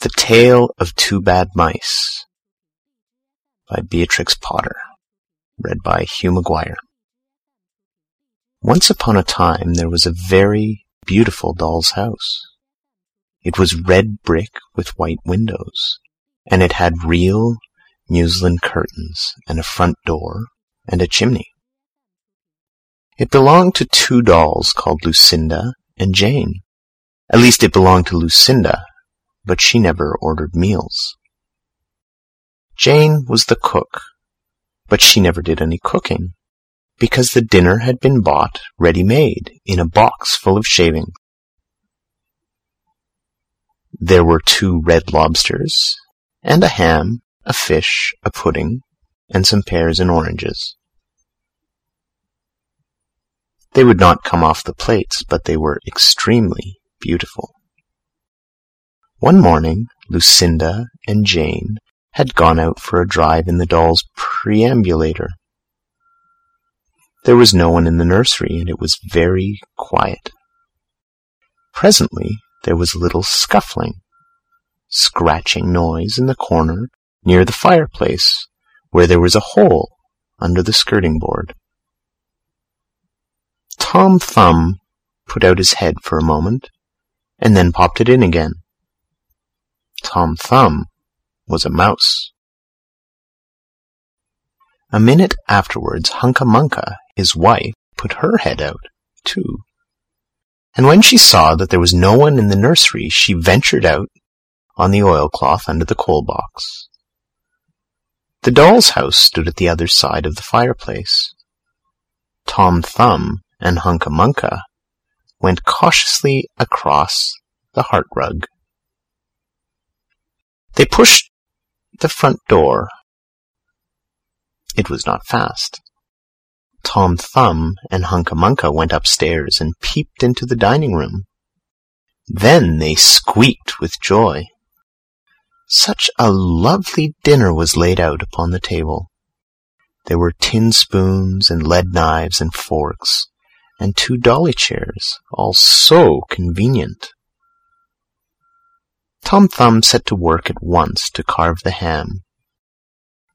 The Tale of Two Bad Mice by Beatrix Potter Read by Hugh McGuire Once upon a time there was a very beautiful doll's house. It was red brick with white windows, and it had real muslin curtains and a front door and a chimney. It belonged to two dolls called Lucinda and Jane. At least it belonged to Lucinda, but she never ordered meals. Jane was the cook, but she never did any cooking, because the dinner had been bought ready-made in a box full of shavings. There were two red lobsters, and a ham, a fish, a pudding, and some pears and oranges. They would not come off the plates, but they were extremely beautiful. One morning Lucinda and Jane had gone out for a drive in the doll's perambulator. There was no one in the nursery, and it was very quiet. Presently there was a little scuffling, scratching noise in the corner near the fireplace, where there was a hole under the skirting board. Tom Thumb put out his head for a moment, and then popped it in again. Tom Thumb was a mouse. A minute afterwards Hunca Munca, his wife, put her head out, too. And when she saw that there was no one in the nursery, she ventured out on the oilcloth under the coal box. The doll's house stood at the other side of the fireplace. Tom Thumb and Hunca Munca went cautiously across the hearthrug. They pushed the front door. It was not fast. Tom Thumb and Hunca Munca went upstairs and peeped into the dining room. Then they squeaked with joy. Such a lovely dinner was laid out upon the table. There were tin spoons and lead knives and forks, and two dolly chairs, all so convenient. Tom Thumb set to work at once to carve the ham.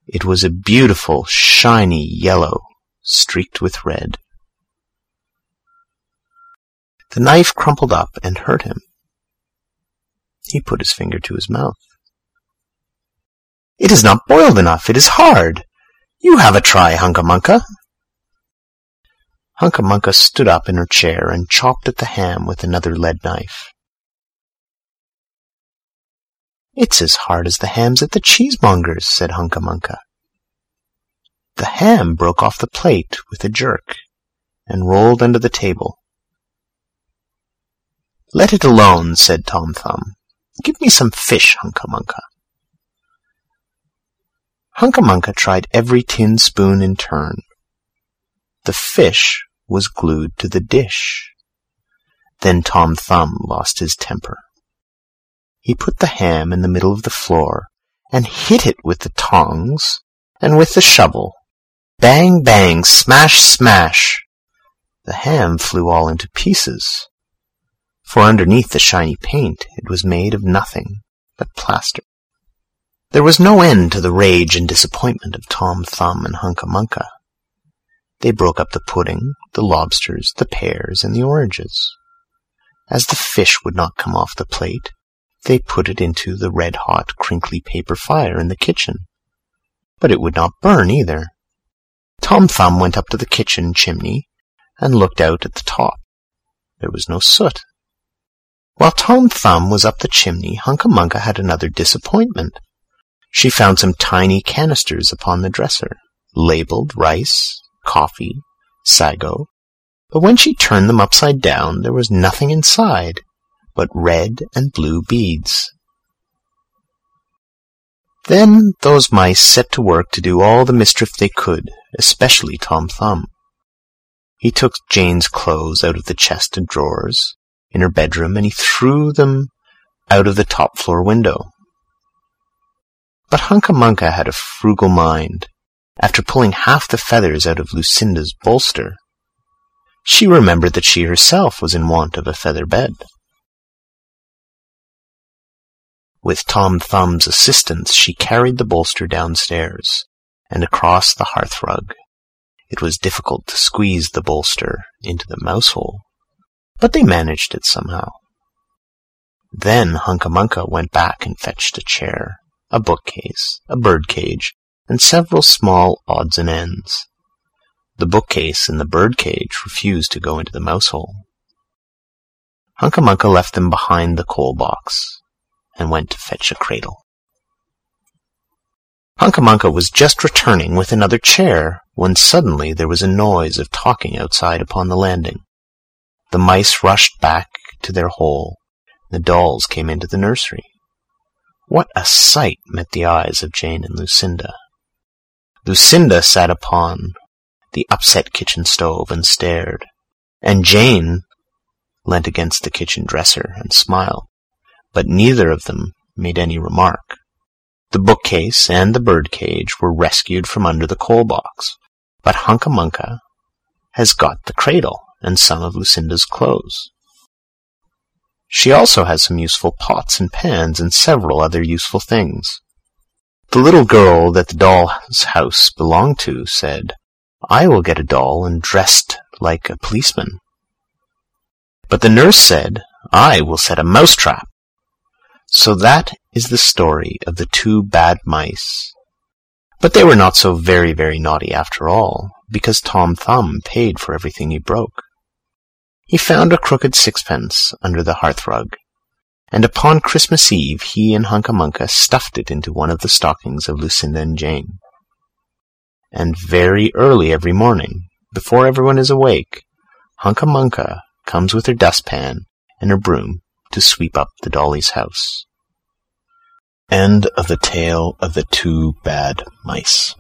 It was a beautiful, shiny yellow, streaked with red. The knife crumpled up and hurt him. He put his finger to his mouth. It is not boiled enough. It is hard. You have a try, Hunca Munca. Hunca Munca stood up in her chair and chopped at the ham with another lead knife. It's as hard as the hams at the cheesemonger's, said Hunca Munca. The ham broke off the plate with a jerk and rolled under the table. Let it alone, said Tom Thumb. Give me some fish, Hunca Munca. Hunca Munca tried every tin spoon in turn. The fish was glued to the dish. Then Tom Thumb lost his temper. He put the ham in the middle of the floor and hit it with the tongs and with the shovel. Bang, bang, smash, smash! The ham flew all into pieces, for underneath the shiny paint it was made of nothing but plaster. There was no end to the rage and disappointment of Tom Thumb and Hunca Munca. They broke up the pudding, the lobsters, the pears, and the oranges. As the fish would not come off the plate, they put it into the red-hot, crinkly paper fire in the kitchen. But it would not burn either. Tom Thumb went up to the kitchen chimney and looked out at the top. There was no soot. While Tom Thumb was up the chimney, Hunca Munca had another disappointment. She found some tiny canisters upon the dresser, labeled rice, coffee, sago, but when she turned them upside down there was nothing inside but red and blue beads. Then those mice set to work to do all the mischief they could, especially Tom Thumb. He took Jane's clothes out of the chest of drawers in her bedroom, and he threw them out of the top floor window. But Hunca Munca had a frugal mind. After pulling half the feathers out of Lucinda's bolster, she remembered that she herself was in want of a feather bed. With Tom Thumb's assistance, she carried the bolster downstairs and across the hearthrug. It was difficult to squeeze the bolster into the mouse hole, but they managed it somehow. Then Hunca Munca went back and fetched a chair, a bookcase, a birdcage, and several small odds and ends. The bookcase and the birdcage refused to go into the mouse hole. Hunca Munca left them behind the coal box and went to fetch a cradle. Hunca Munca was just returning with another chair when suddenly there was a noise of talking outside upon the landing. The mice rushed back to their hole. The dolls came into the nursery. What a sight met the eyes of Jane and Lucinda! Lucinda sat upon the upset kitchen stove and stared, and Jane leant against the kitchen dresser and smiled, but neither of them made any remark. The bookcase and the birdcage were rescued from under the coal box, but Hunca Munca has got the cradle and some of Lucinda's clothes. She also has some useful pots and pans and several other useful things. The little girl that the doll's house belonged to said, I will get a doll and dressed like a policeman. But the nurse said, I will set a mousetrap. So that is the story of the two bad mice. But they were not so very, very naughty after all, because Tom Thumb paid for everything he broke. He found a crooked sixpence under the hearthrug, and upon Christmas Eve he and Hunca Munca stuffed it into one of the stockings of Lucinda and Jane. And very early every morning, before everyone is awake, Hunca Munca comes with her dustpan and her broom to sweep up the dolly's house. End of the tale of the two bad mice.